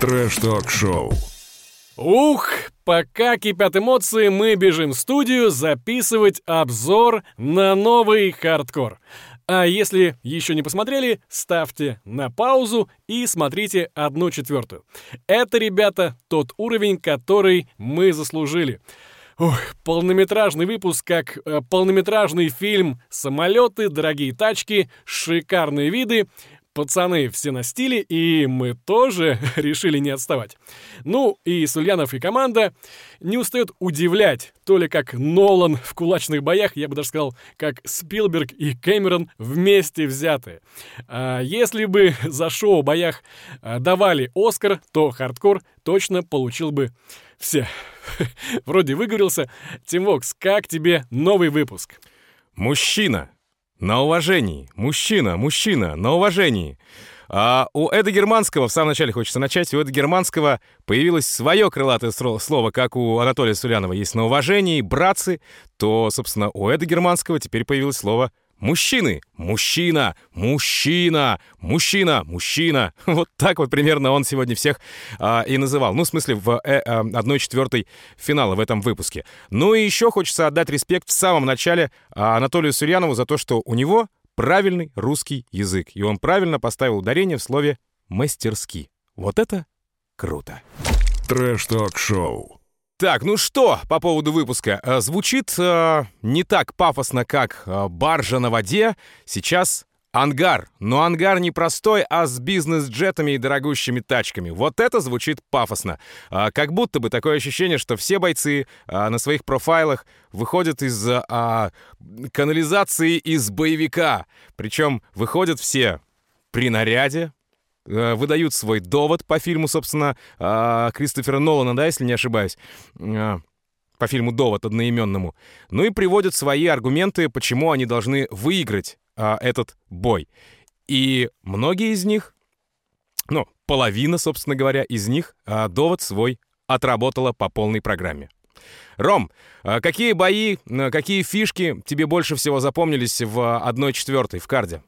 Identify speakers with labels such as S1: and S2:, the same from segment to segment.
S1: Трэш-ток-шоу.
S2: Ух, пока кипят эмоции, мы бежим в студию записывать обзор на новый хардкор. А если еще не посмотрели, ставьте на паузу и смотрите одну четвертую. Это, ребята, тот уровень, который мы заслужили. Ох, полнометражный выпуск, как э, полнометражный фильм «Самолеты, дорогие тачки, шикарные виды». Пацаны все на стиле, и мы тоже решили не отставать. Ну, и Сульянов и команда не устают удивлять, то ли как Нолан в кулачных боях, я бы даже сказал, как Спилберг и Кэмерон вместе взятые. А если бы за шоу боях а, давали Оскар, то хардкор точно получил бы все. Вроде выговорился. Тимвокс, как тебе новый выпуск?
S3: Мужчина. На уважении. Мужчина, мужчина, на уважении. А у Эда Германского, в самом начале хочется начать, у Эда Германского появилось свое крылатое слово, как у Анатолия Сулянова есть на уважении, братцы, то, собственно, у Эда Германского теперь появилось слово Мужчины! Мужчина! Мужчина! Мужчина! Мужчина! Вот так вот примерно он сегодня всех а, и называл. Ну, в смысле, в э, э, 1-4 финала в этом выпуске. Ну и еще хочется отдать респект в самом начале а, Анатолию Сульянову за то, что у него правильный русский язык. И он правильно поставил ударение в слове «мастерски». Вот это круто.
S1: Трэш-ток-шоу.
S3: Так, ну что по поводу выпуска? Э, звучит э, не так пафосно, как э, баржа на воде. Сейчас ангар. Но ангар не простой, а с бизнес-джетами и дорогущими тачками. Вот это звучит пафосно. Э, как будто бы такое ощущение, что все бойцы э, на своих профайлах выходят из э, канализации из боевика. Причем выходят все при наряде, выдают свой довод по фильму, собственно, а, Кристофера Нолана, да, если не ошибаюсь, а, по фильму «Довод» одноименному. Ну и приводят свои аргументы, почему они должны выиграть а, этот бой. И многие из них, ну, половина, собственно говоря, из них довод свой отработала по полной программе. Ром, какие бои, какие фишки тебе больше всего запомнились в 1-4 в карде?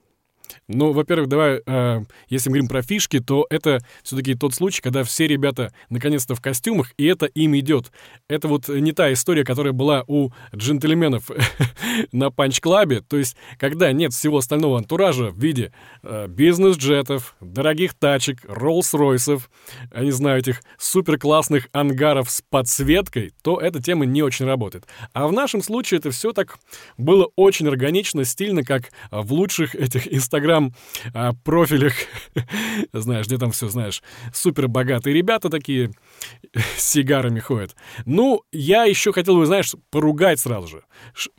S2: Ну, во-первых, давай, э, если мы говорим про фишки, то это все-таки тот случай, когда все ребята наконец-то в костюмах, и это им идет. Это вот не та история, которая была у джентльменов на Punch Club е. То есть, когда нет всего остального антуража в виде э, бизнес-джетов, дорогих тачек, Роллс-Ройсов, я не знаю, этих супер-классных ангаров с подсветкой, то эта тема не очень работает. А в нашем случае это все так было очень органично, стильно, как в лучших этих инстаграм инстаграм-профилях, знаешь, где там все, знаешь, супер богатые ребята такие с сигарами ходят. Ну, я еще хотел бы, знаешь, поругать сразу же.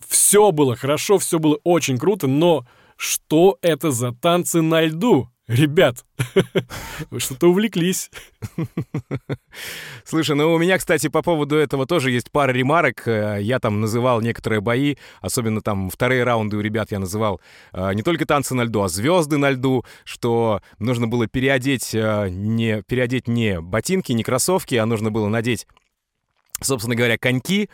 S2: Все было хорошо, все было очень круто, но что это за танцы на льду? Ребят, вы что-то увлеклись.
S3: Слушай, ну у меня, кстати, по поводу этого тоже есть пара ремарок. Э, я там называл некоторые бои, особенно там вторые раунды у ребят я называл э, не только танцы на льду, а звезды на льду, что нужно было переодеть э, не, переодеть не ботинки, не кроссовки, а нужно было надеть собственно говоря, коньки,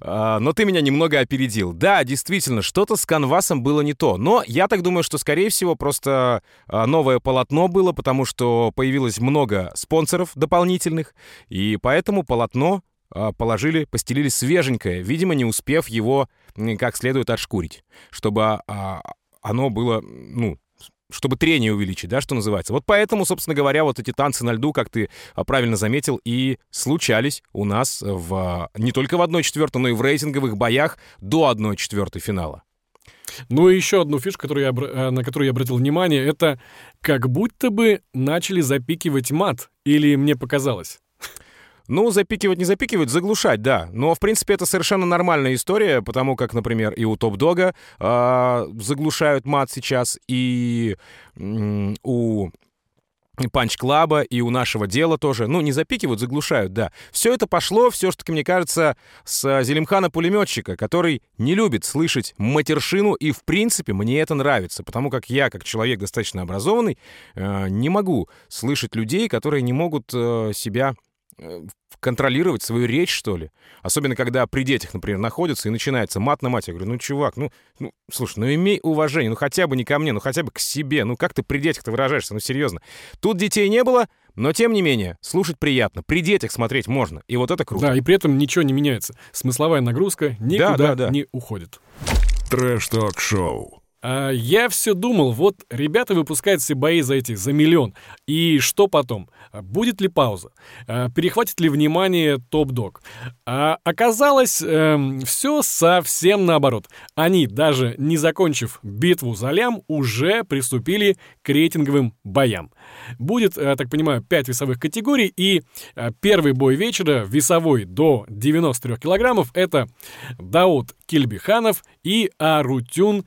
S3: но ты меня немного опередил. Да, действительно, что-то с канвасом было не то. Но я так думаю, что, скорее всего, просто а, новое полотно было, потому что появилось много спонсоров дополнительных, и поэтому полотно а, положили, постелили свеженькое, видимо, не успев его как следует отшкурить, чтобы оно было, ну, чтобы трение увеличить, да, что называется. Вот поэтому, собственно говоря, вот эти танцы на льду, как ты а, правильно заметил, и случались у нас в, а, не только в 1-4, но и в рейтинговых боях до 1-4 финала.
S2: Ну и еще одну фишку, которую я, э, на которую я обратил внимание, это как будто бы начали запикивать мат, или мне показалось.
S3: Ну, запикивать не запикивать, заглушать, да. Но, в принципе, это совершенно нормальная история, потому как, например, и у Топ-Дога э, заглушают мат сейчас, и э, у Панч Клаба и у нашего дела тоже. Ну, не запикивают, заглушают, да. Все это пошло, все таки мне кажется, с Зелимхана-пулеметчика, который не любит слышать матершину, и, в принципе, мне это нравится, потому как я, как человек достаточно образованный, э, не могу слышать людей, которые не могут э, себя контролировать свою речь, что ли. Особенно, когда при детях, например, находятся и начинается мат на мать. Я говорю, ну, чувак, ну, ну, слушай, ну, имей уважение, ну, хотя бы не ко мне, ну, хотя бы к себе. Ну, как ты при детях-то выражаешься, ну, серьезно. Тут детей не было, Но тем не менее, слушать приятно. При детях смотреть можно. И вот это круто.
S2: Да, и при этом ничего не меняется. Смысловая нагрузка никуда
S3: да, да.
S2: не уходит.
S1: Трэш-ток-шоу.
S2: А я все думал, вот ребята выпускают все бои за эти, за миллион. И что потом? А Будет ли пауза? А Перехватит ли внимание топ-дог? А оказалось, эм, все совсем наоборот. Они, даже не закончив битву за лям, уже приступили к рейтинговым боям. Будет, я так понимаю, 5 весовых категорий, и э, первый бой вечера, весовой до 93 килограммов, это Дауд Кильбиханов и Арутюн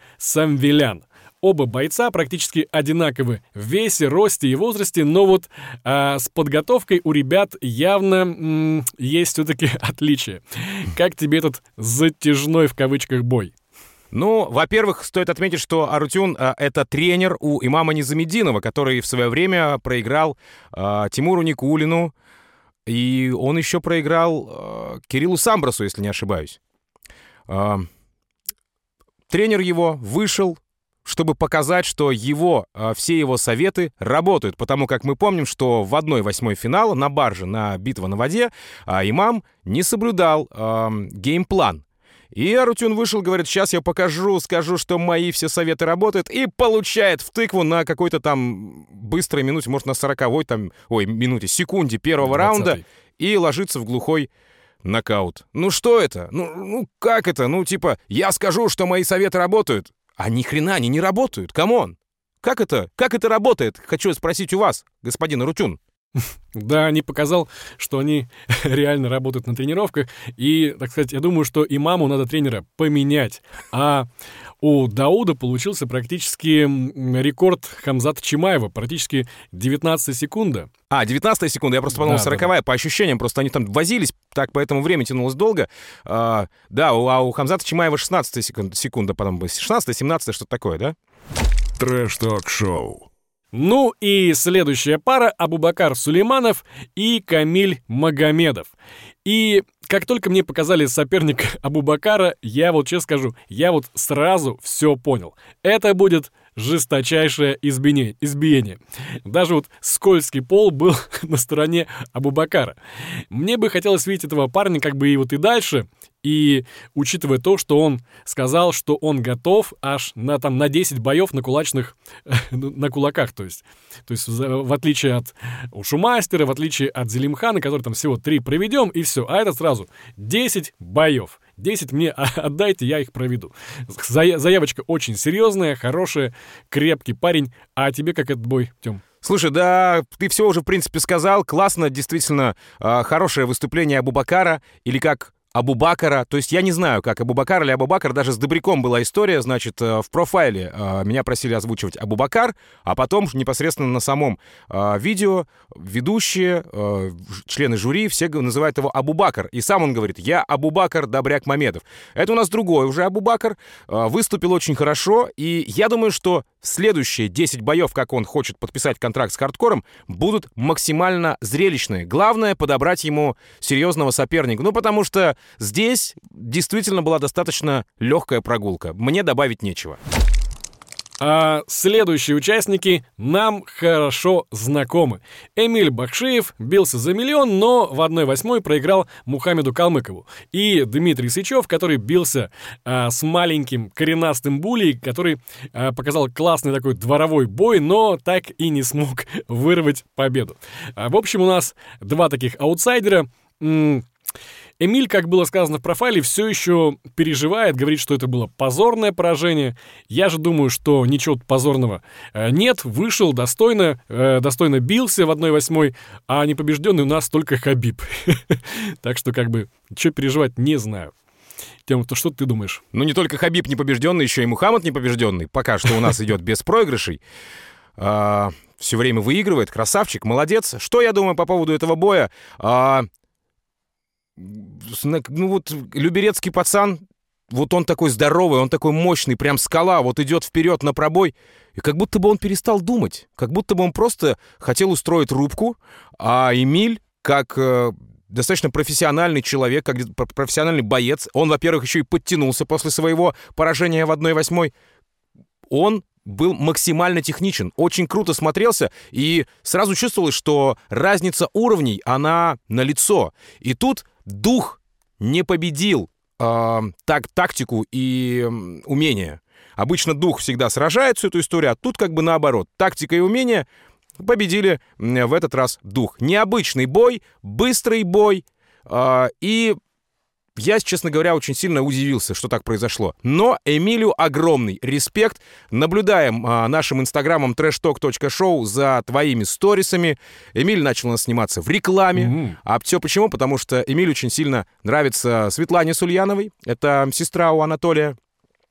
S2: Самвелян. Оба бойца практически одинаковы в весе, росте и возрасте, но вот а, с подготовкой у ребят явно м, есть все-таки отличия. Как тебе этот «затяжной» в кавычках бой?
S3: Ну, во-первых, стоит отметить, что Арутюн а, это тренер у имама Низамединова, который в свое время проиграл а, Тимуру Никулину, и он еще проиграл а, Кириллу Самбрасу, если не ошибаюсь. Тренер его вышел, чтобы показать, что его, а, все его советы работают, потому как мы помним, что в 1-8 финала на барже, на битва на воде, а, имам не соблюдал а, game plan. И Арутюн вышел, говорит, сейчас я покажу, скажу, что мои все советы работают, и получает в тыкву на какой-то там быстрой минуте, может, на 40 там, ой, минуте, секунде первого
S2: 20-й.
S3: раунда, и ложится в глухой нокаут. Ну что это? Ну, ну как это? Ну типа, я скажу, что мои советы работают, а ни хрена они не работают, come on. Как это? Как это работает? Хочу спросить у вас, господин Арутюн.
S2: Да, не показал, что они реально работают на тренировках. И, так сказать, я думаю, что имаму надо тренера поменять. А у Дауда получился практически рекорд Хамзата Чимаева, практически 19 секунда.
S3: А, 19 секунда, я просто подумал,
S2: Да, да,
S3: 40 по ощущениям, просто они там возились, так поэтому время тянулось долго. А, да, у, а у Хамзата Чимаева 16 секунд, секунда, потом бы 16 17 что-то такое, да?
S1: Трэш-ток-шоу.
S2: Ну и следующая пара Абубакар Сулейманов и Камиль Магомедов. И как только мне показали соперника Абубакара, я вот честно скажу, я вот сразу все понял. Это будет жесточайшее избиение. избиение. Даже вот скользкий пол был на стороне Абубакара. Мне бы хотелось видеть этого парня как бы и вот и дальше, и учитывая то, что он сказал, что он готов аж на, там, на 10 боев на кулачных, на кулаках, то есть. То есть в отличие от Ушумастера, в отличие от Зелимхана, который там всего 3 проведем, и все. А это сразу 10 боев. 10 мне отдайте, я их проведу. Зая- заявочка очень серьезная, хорошая, крепкий парень. А тебе как этот бой, Тём?
S3: Слушай, да, ты все уже, в принципе, сказал. Классно, действительно, а, хорошее выступление Абубакара, или как Абубакара. То есть я не знаю, как Абубакар или Абубакар. Даже с Добряком была история, значит, э, в профайле э, меня просили озвучивать Абубакар, а потом непосредственно на самом э, видео ведущие, члены жюри, все называют его Абубакар. И сам он говорит, я Абубакар Добряк Мамедов. Это у нас другой уже Абубакар. Выступил очень хорошо, и я думаю, что следующие 10 боев, как он хочет подписать контракт с хардкором, будут максимально зрелищные. Главное подобрать ему серьезного соперника. Ну, потому что здесь действительно была достаточно легкая прогулка. Мне добавить нечего.
S2: А следующие участники нам хорошо знакомы. Эмиль Бакшиев бился за миллион, но в 1-8 проиграл Мухаммеду Калмыкову. И Дмитрий Сычев, который бился а, с маленьким коренастым булей, который а, показал классный такой дворовой бой, но так и не смог вырвать победу. А, в общем, у нас два таких аутсайдера. М, Эмиль, как было сказано в профайле, все еще переживает, говорит, что это было позорное поражение. Я же думаю, что ничего позорного э, нет. Вышел достойно, э, достойно бился в 1-8, а непобежденный у нас только Хабиб. Так что, как бы, что переживать, не знаю. Тем, то что ты думаешь?
S3: Ну, не только Хабиб непобежденный, еще и Мухаммад непобежденный. Пока что у нас идет без проигрышей. все время выигрывает. Красавчик, молодец. Что я думаю по поводу этого боя? Ну вот люберецкий пацан, вот он такой здоровый, он такой мощный, прям скала, вот идет вперед на пробой. И как будто бы он перестал думать. Как будто бы он просто хотел устроить рубку, а Эмиль, как э, достаточно профессиональный человек, как профессиональный боец, он, во-первых, еще и подтянулся после своего поражения в 1-8. Он был максимально техничен, очень круто смотрелся, и сразу чувствовалось, что разница уровней, она налицо. И тут дух не победил э, так, тактику и э, умение. Обычно дух всегда сражает всю эту историю, а тут как бы наоборот. Тактика и умение победили в этот раз дух. Необычный бой, быстрый бой, э, и я, честно говоря, очень сильно удивился, что так произошло. Но Эмилю огромный респект. Наблюдаем а, нашим инстаграмом trashtalk.show за твоими сторисами. Эмиль начал у нас сниматься в рекламе. Mm-hmm. А все почему? Потому что Эмиль очень сильно нравится Светлане Сульяновой. Это сестра у Анатолия.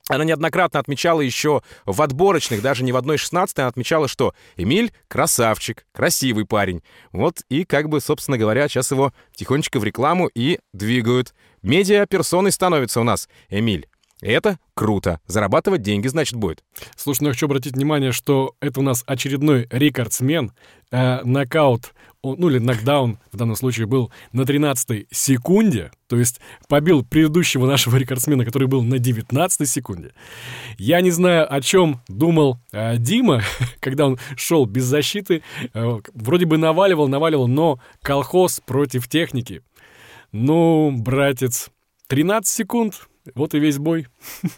S3: Она неоднократно отмечала еще в отборочных, даже не в одной 16 она отмечала, что Эмиль красавчик, красивый парень. Вот и как бы, собственно говоря, сейчас его тихонечко в рекламу и двигают. Медиа-персоной становится у нас Эмиль. это круто. Зарабатывать деньги, значит, будет.
S2: Слушай, ну я хочу обратить внимание, что это у нас очередной рекордсмен. Э, нокаут, ну или нокдаун в данном случае был на 13 секунде. То есть побил предыдущего нашего рекордсмена, который был на 19 секунде. Я не знаю, о чем думал э, Дима, когда он шел без защиты. Э, вроде бы наваливал, наваливал, но колхоз против техники. Ну, братец, 13 секунд, вот и весь бой.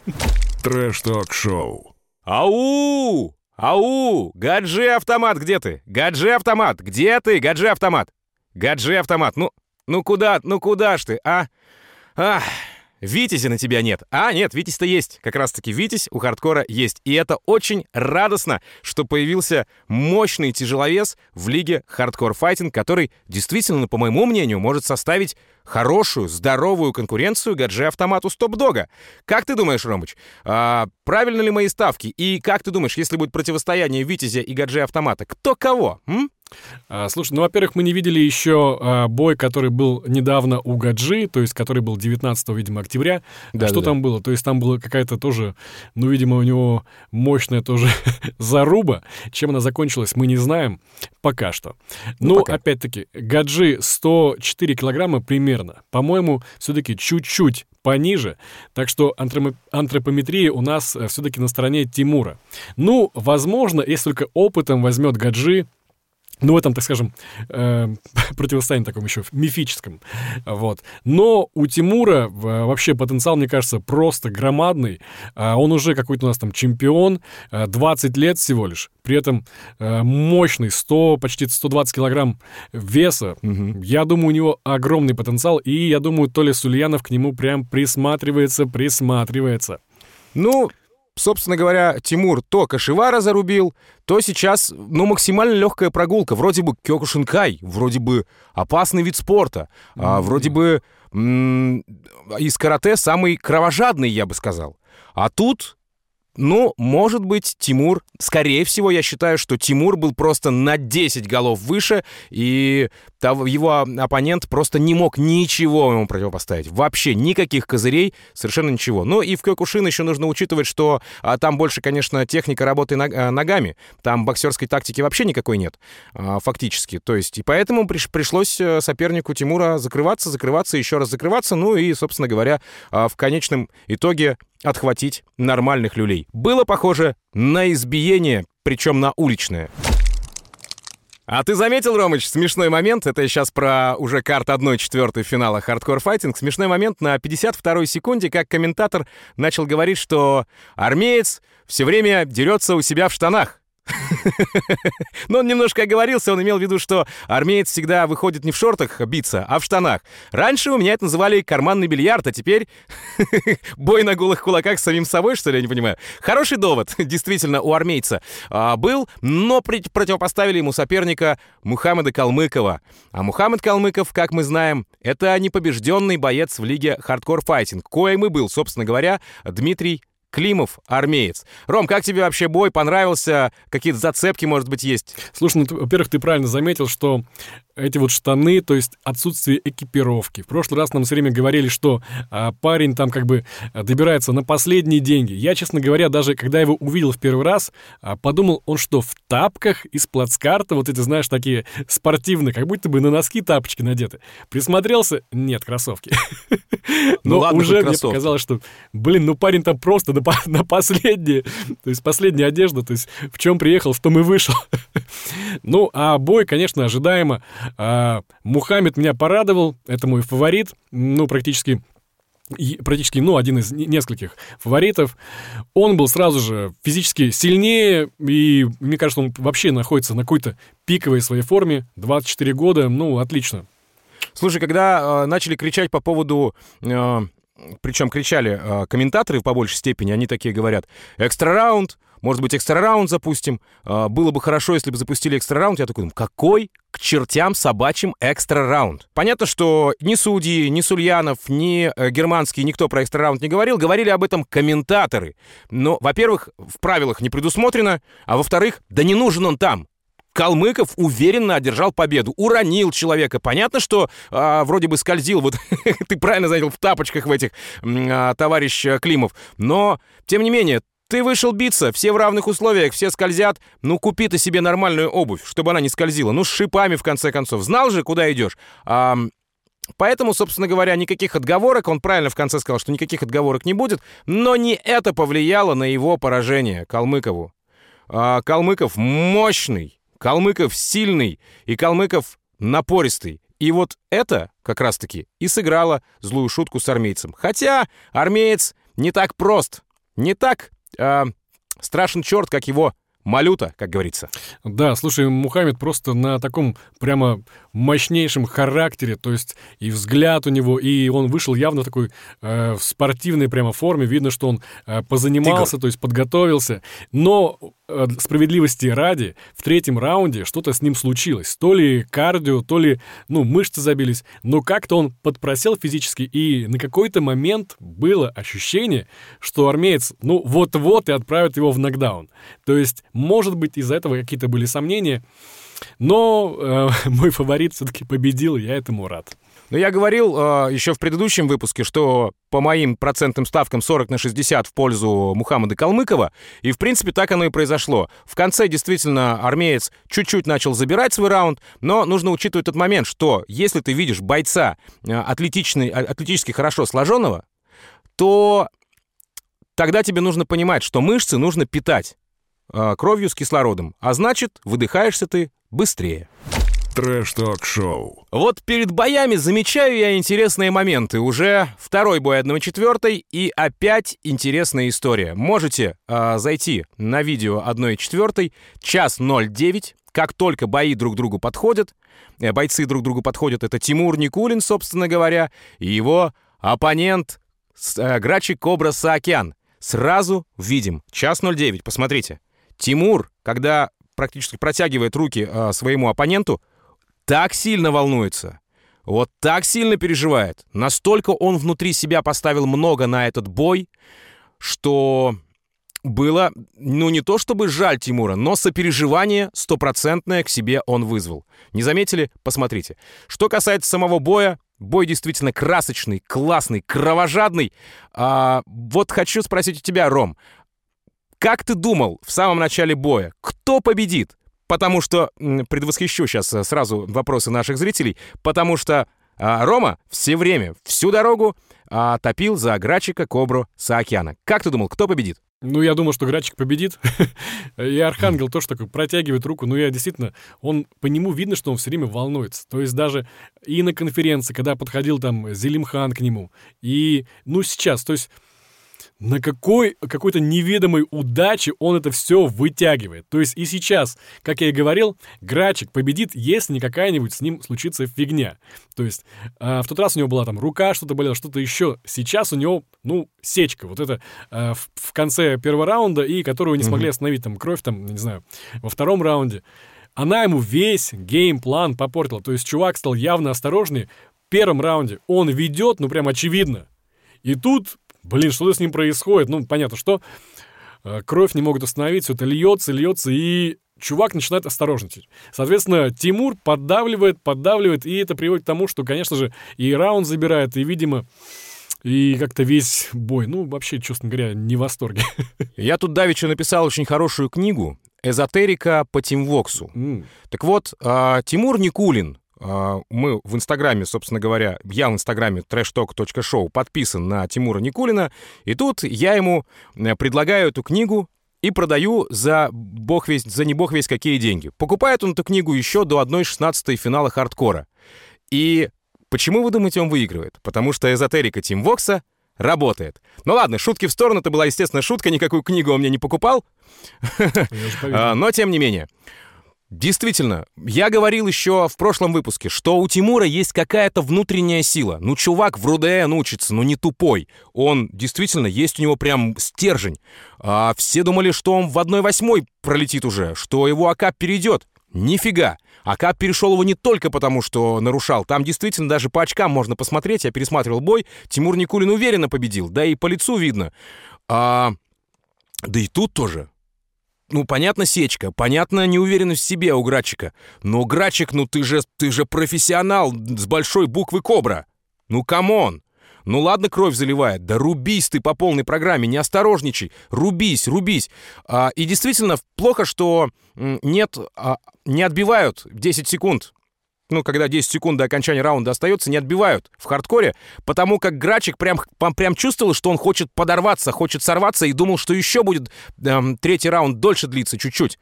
S1: Трэш-ток-шоу.
S3: Ау! Ау! Гаджи-автомат, где ты? Гаджи-автомат, где ты, гаджи-автомат? Гаджи-автомат, ну, ну куда, ну куда ж ты, а? Ах, Витязи на тебя нет. А, нет, Витязь-то есть. Как раз-таки Витязь у хардкора есть. И это очень радостно, что появился мощный тяжеловес в лиге Hardcore Fighting, который действительно, по моему мнению, может составить хорошую, здоровую конкуренцию гадже-автомату Стоп-Дога. Как ты думаешь, Ромыч, а, правильно ли мои ставки? И как ты думаешь, если будет противостояние Витязя и гадже-автомата, кто кого? М?
S2: А, слушай, ну, во-первых, мы не видели еще а, бой, который был недавно у Гаджи, то есть который был 19, видимо, октября. Да, Что да, там да. было? То есть там была какая-то тоже, ну, видимо, у него мощная тоже заруба. Чем она закончилась, мы не знаем пока что. Ну, ну опять-таки, Гаджи 104 килограмма примерно. По-моему, все-таки чуть-чуть пониже. Так что антропометрия у нас э, все-таки на стороне Тимура. Ну, возможно, если только опытом возьмет Гаджи, ну, в этом, так скажем, э, противостоянии таком еще мифическом. Вот. Но у Тимура вообще потенциал, мне кажется, просто громадный. А он уже какой-то у нас там чемпион, 20 лет всего лишь. При этом э, мощный, 100, почти 120 килограмм веса. Угу. Я думаю, у него огромный потенциал. И я думаю, то ли Сульянов к нему прям присматривается, присматривается.
S3: Ну, собственно говоря, Тимур то Кашевара зарубил, то сейчас, ну, максимально легкая прогулка. Вроде бы Кёкушинкай, вроде бы опасный вид спорта, mm-hmm. а, вроде бы м- из карате самый кровожадный, я бы сказал. А тут ну, может быть, Тимур... Скорее всего, я считаю, что Тимур был просто на 10 голов выше, и его оппонент просто не мог ничего ему противопоставить. Вообще никаких козырей, совершенно ничего. Ну и в Кёкушин еще нужно учитывать, что а, там больше, конечно, техника работы а, ногами. Там боксерской тактики вообще никакой нет, а, фактически. То есть, и поэтому приш, пришлось э, сопернику Тимура закрываться, закрываться, еще раз закрываться. Ну и, собственно говоря, а, в конечном итоге отхватить нормальных люлей. Было похоже на избиение, причем на уличное. А ты заметил, Ромыч, смешной момент? Это сейчас про уже карт 1-4 финала Hardcore Fighting. Смешной момент на 52-й секунде, как комментатор начал говорить, что армеец все время дерется у себя в штанах. Но он немножко оговорился, он имел в виду, что армеец всегда выходит не в шортах биться, а в штанах. Раньше у меня это называли карманный бильярд, а теперь бой на голых кулаках с самим собой, что ли, я не понимаю. Хороший довод, действительно, у армейца а, был, но противопоставили ему соперника Мухаммеда Калмыкова. А Мухаммед Калмыков, как мы знаем, это непобежденный боец в лиге Fighting, коим и был, собственно говоря, Дмитрий Климов, армеец. Ром, как тебе вообще бой? Понравился? Какие-то зацепки, может быть, есть?
S2: Слушай, ну, во-первых, ты правильно заметил, что эти вот штаны, то есть отсутствие экипировки. В прошлый раз нам все время говорили, что а, парень там как бы добирается на последние деньги. Я, честно говоря, даже когда его увидел в первый раз, а, подумал, он что, в тапках из плацкарта, вот эти, знаешь, такие спортивные, как будто бы на носки тапочки надеты. Присмотрелся? Нет, кроссовки.
S3: Ну Но уже
S2: мне показалось, что, блин, ну парень там просто на, на последнее, то есть последняя одежда, то есть в чем приехал, в том и вышел. ну, а бой, конечно, ожидаемо. А, Мухаммед меня порадовал, это мой фаворит, ну, практически практически, ну, один из нескольких фаворитов. Он был сразу же физически сильнее, и мне кажется, он вообще находится на какой-то пиковой своей форме. 24 года, ну, отлично.
S3: Слушай, когда э, начали кричать по поводу... Э, причем кричали э, комментаторы по большей степени, они такие говорят, экстра раунд, может быть, экстра раунд запустим. А, было бы хорошо, если бы запустили экстра раунд. Я такой, какой к чертям собачьим экстра раунд? Понятно, что ни судьи, ни Сульянов, ни э, германский никто про экстра раунд не говорил. Говорили об этом комментаторы. Но, во-первых, в правилах не предусмотрено, а во-вторых, да не нужен он там. Калмыков уверенно одержал победу, уронил человека. Понятно, что а, вроде бы скользил, вот ты правильно заметил, в тапочках в этих, а, товарищ Климов. Но, тем не менее, ты вышел биться, все в равных условиях, все скользят. Ну, купи ты себе нормальную обувь, чтобы она не скользила. Ну, с шипами, в конце концов. Знал же, куда идешь. А, Поэтому, собственно говоря, никаких отговорок, он правильно в конце сказал, что никаких отговорок не будет, но не это повлияло на его поражение Калмыкову. А, Калмыков мощный, Калмыков сильный и Калмыков напористый. И вот это как раз-таки и сыграло злую шутку с армейцем. Хотя армеец не так прост, не так э, страшен черт, как его малюта, как говорится.
S2: Да, слушай, Мухаммед просто на таком прямо мощнейшем характере, то есть и взгляд у него, и он вышел явно в такой э, в спортивной прямо форме, видно, что он э, позанимался, Тигр. то есть подготовился, но Э, справедливости ради, в третьем раунде что-то с ним случилось. То ли кардио, то ли, ну, мышцы забились. Но как-то он подпросел физически, и на какой-то момент было ощущение, что армеец, ну, вот-вот и отправит его в нокдаун. То есть, может быть, из-за этого какие-то были сомнения. Но э, мой фаворит все-таки победил, я этому рад.
S3: Но я говорил э, еще в предыдущем выпуске, что по моим процентным ставкам 40 на 60 в пользу Мухаммада Калмыкова, и в принципе так оно и произошло. В конце действительно армеец чуть-чуть начал забирать свой раунд, но нужно учитывать тот момент, что если ты видишь бойца э, атлетичный, а, атлетически хорошо сложенного, то тогда тебе нужно понимать, что мышцы нужно питать э, кровью с кислородом, а значит, выдыхаешься ты быстрее.
S1: Трэш-ток-шоу.
S3: Вот перед боями замечаю я интересные моменты. Уже второй бой 1-4 и опять интересная история. Можете э, зайти на видео 1-4, час 09, как только бои друг другу подходят, э, бойцы друг другу подходят, это Тимур Никулин, собственно говоря, и его оппонент э, Грачи Кобра Саакян. Сразу видим. Час 09, посмотрите. Тимур, когда практически протягивает руки э, своему оппоненту, так сильно волнуется, вот так сильно переживает, настолько он внутри себя поставил много на этот бой, что было, ну не то чтобы жаль Тимура, но сопереживание стопроцентное к себе он вызвал. Не заметили? Посмотрите. Что касается самого боя, бой действительно красочный, классный, кровожадный. А, вот хочу спросить у тебя, Ром, как ты думал в самом начале боя, кто победит? потому что, предвосхищу сейчас э, сразу вопросы наших зрителей, потому что а, Рома все время, всю дорогу а, топил за Грачика Кобру Саакяна. Как ты думал, кто победит?
S2: Ну, я думал, что Грачик победит. и Архангел тоже такой протягивает руку. Но я действительно, он по нему видно, что он все время волнуется. То есть даже и на конференции, когда подходил там Зелимхан к нему, и, ну, сейчас, то есть на какой какой-то неведомой удаче он это все вытягивает. То есть и сейчас, как я и говорил, Грачик победит, если не какая-нибудь с ним случится фигня. То есть э, в тот раз у него была там рука, что-то болело, что-то еще. Сейчас у него, ну, сечка. Вот это э, в, в конце первого раунда, и которую не смогли остановить, там, кровь, там, не знаю, во втором раунде. Она ему весь геймплан попортила. То есть чувак стал явно осторожнее. В первом раунде он ведет, ну, прям очевидно. И тут блин, что с ним происходит? Ну, понятно, что э, кровь не могут остановить, все это льется, льется, и чувак начинает осторожничать. Соответственно, Тимур поддавливает, поддавливает, и это приводит к тому, что, конечно же, и раунд забирает, и, видимо, и как-то весь бой, ну, вообще, честно говоря, не в восторге.
S3: Я тут давеча написал очень хорошую книгу «Эзотерика по Тимвоксу». Mm. Так вот, э, Тимур Никулин, а, мы в Инстаграме, собственно говоря, я в Инстаграме trashtalk.show подписан на Тимура Никулина, и тут я ему э, предлагаю эту книгу и продаю за бог весь, за не бог весь какие деньги. Покупает он эту книгу еще до 1.16 финала хардкора. И почему, вы думаете, он выигрывает? Потому что эзотерика Тим Вокса работает. Ну ладно, шутки в сторону, это была, естественно, шутка, никакую книгу он мне не покупал. А, но, тем не менее, Действительно, я говорил еще в прошлом выпуске, что у Тимура есть какая-то внутренняя сила. Ну, чувак в РУДН учится, ну не тупой. Он действительно, есть у него прям стержень. А все думали, что он в 1-8 пролетит уже, что его АК перейдет. Нифига. АК перешел его не только потому, что нарушал. Там действительно даже по очкам можно посмотреть. Я пересматривал бой. Тимур Никулин уверенно победил. Да и по лицу видно. А... Да и тут тоже. Ну, понятно, сечка, понятно, неуверенность в себе у Грачика. Но, Грачик, ну ты же, ты же профессионал с большой буквы Кобра. Ну, come on. Ну ладно, кровь заливает, да рубись ты по полной программе, не осторожничай, рубись, рубись. А, и действительно, плохо, что нет, а, не отбивают 10 секунд ну, когда 10 секунд до окончания раунда остается, не отбивают в хардкоре, потому как Грачик прям, прям чувствовал, что он хочет подорваться, хочет сорваться и думал, что еще будет эм, третий раунд дольше длиться чуть-чуть.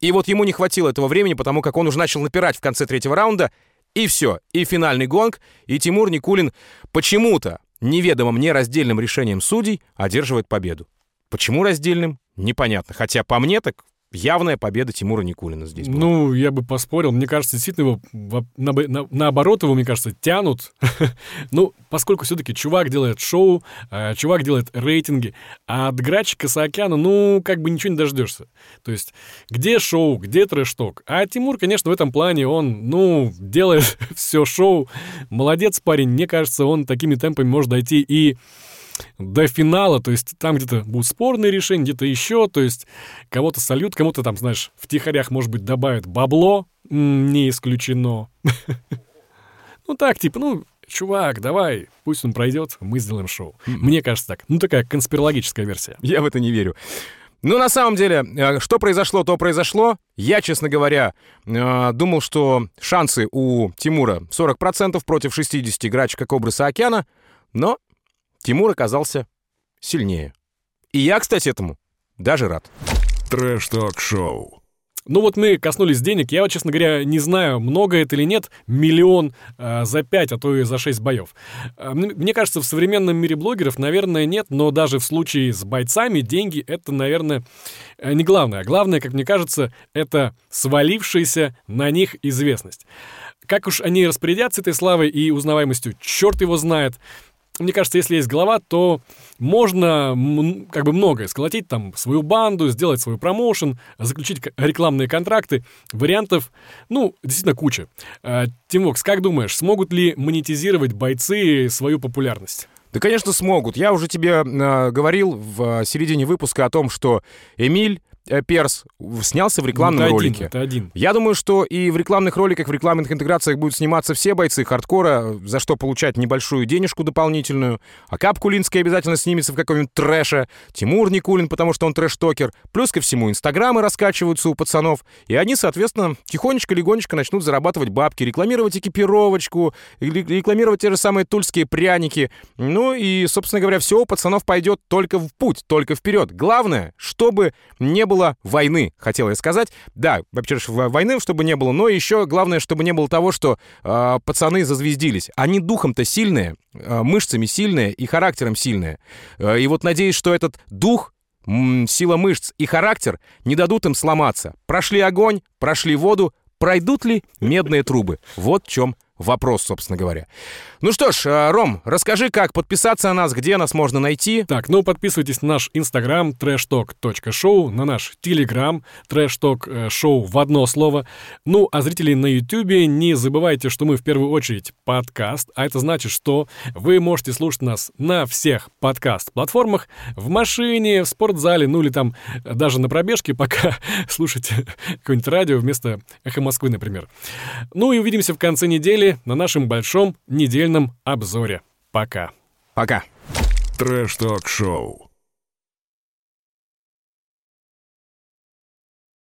S3: И вот ему не хватило этого времени, потому как он уже начал напирать в конце третьего раунда, и все, и финальный гонг, и Тимур Никулин почему-то, неведомо мне раздельным решением судей, одерживает победу. Почему раздельным? Непонятно. Хотя по мне так явная победа Тимура Никулина здесь была.
S2: Ну, я бы поспорил. Мне кажется, действительно его, на, на, наоборот, его, мне кажется, тянут. ну, поскольку все-таки чувак делает шоу, э, чувак делает рейтинги, а от Грачика Саакяна, ну, как бы ничего не дождешься. То есть, где шоу, где трэш-ток? А Тимур, конечно, в этом плане, он, ну, делает все шоу. Молодец парень. Мне кажется, он такими темпами может дойти и до финала, то есть там где-то будут спорные решения, где-то еще, то есть кого-то сольют, кому-то там, знаешь, в тихорях, может быть, добавят бабло, не исключено. Ну так, типа, ну, чувак, давай, пусть он пройдет, мы сделаем шоу. Мне кажется так. Ну, такая конспирологическая версия.
S3: Я в это не верю. Ну, на самом деле, э, что произошло, то произошло. Я, честно говоря, э, думал, что шансы у Тимура 40% против 60 играчка Кобрыса Океана, но Тимур оказался сильнее. И я, кстати, этому даже рад.
S1: Трэш-ток-шоу.
S2: Ну вот мы коснулись денег. Я, вот, честно говоря, не знаю, много это или нет. Миллион э, за пять, а то и за шесть боев. Э, мне кажется, в современном мире блогеров, наверное, нет. Но даже в случае с бойцами деньги — это, наверное, э, не главное. Главное, как мне кажется, это свалившаяся на них известность. Как уж они распорядятся этой славой и узнаваемостью, черт его знает мне кажется, если есть голова, то можно как бы многое сколотить, там, свою банду, сделать свой промоушен, заключить рекламные контракты. Вариантов, ну, действительно куча. А, Тимвокс, как думаешь, смогут ли монетизировать бойцы свою популярность?
S3: Да, конечно, смогут. Я уже тебе э, говорил в середине выпуска о том, что Эмиль Перс снялся в рекламном
S2: ну,
S3: ролике.
S2: Один, это один.
S3: Я думаю, что и в рекламных роликах, в рекламных интеграциях будут сниматься все бойцы хардкора, за что получать небольшую денежку дополнительную. А Кап Кулинский обязательно снимется в каком-нибудь трэше. Тимур Никулин, потому что он trash talker. Плюс ко всему инстаграмы раскачиваются у пацанов. И они, соответственно, тихонечко-легонечко начнут зарабатывать бабки, рекламировать экипировочку, рекламировать те же самые тульские пряники. Ну и, собственно говоря, все у пацанов пойдет только в путь, только вперед. Главное, чтобы не было войны, хотел я сказать. Да, во-первых, войны, чтобы не было, но еще главное, чтобы не было того, что э, пацаны зазвездились. Они духом-то сильные, э, мышцами сильные и характером сильные. Э, и вот надеюсь, что этот дух сила мышц и характер не дадут им сломаться. Прошли огонь, прошли воду, пройдут ли медные трубы? Вот в чем вопрос, собственно говоря. Ну что ж, э, Ром, расскажи, как подписаться на нас, где нас можно найти.
S2: Так, ну подписывайтесь на наш инстаграм trashtalk.show, на наш телеграм trashtalk шоу в одно слово. Ну, а зрители на ютубе, не забывайте, что мы в первую очередь подкаст, а это значит, что вы можете слушать нас на всех подкаст-платформах, в машине, в спортзале, ну или там даже на пробежке, пока слушайте какое-нибудь радио вместо «Эхо Москвы», например. Ну и увидимся в конце недели на нашем большом недельном обзоре. Пока.
S3: Пока.
S1: Трэш-ток-шоу.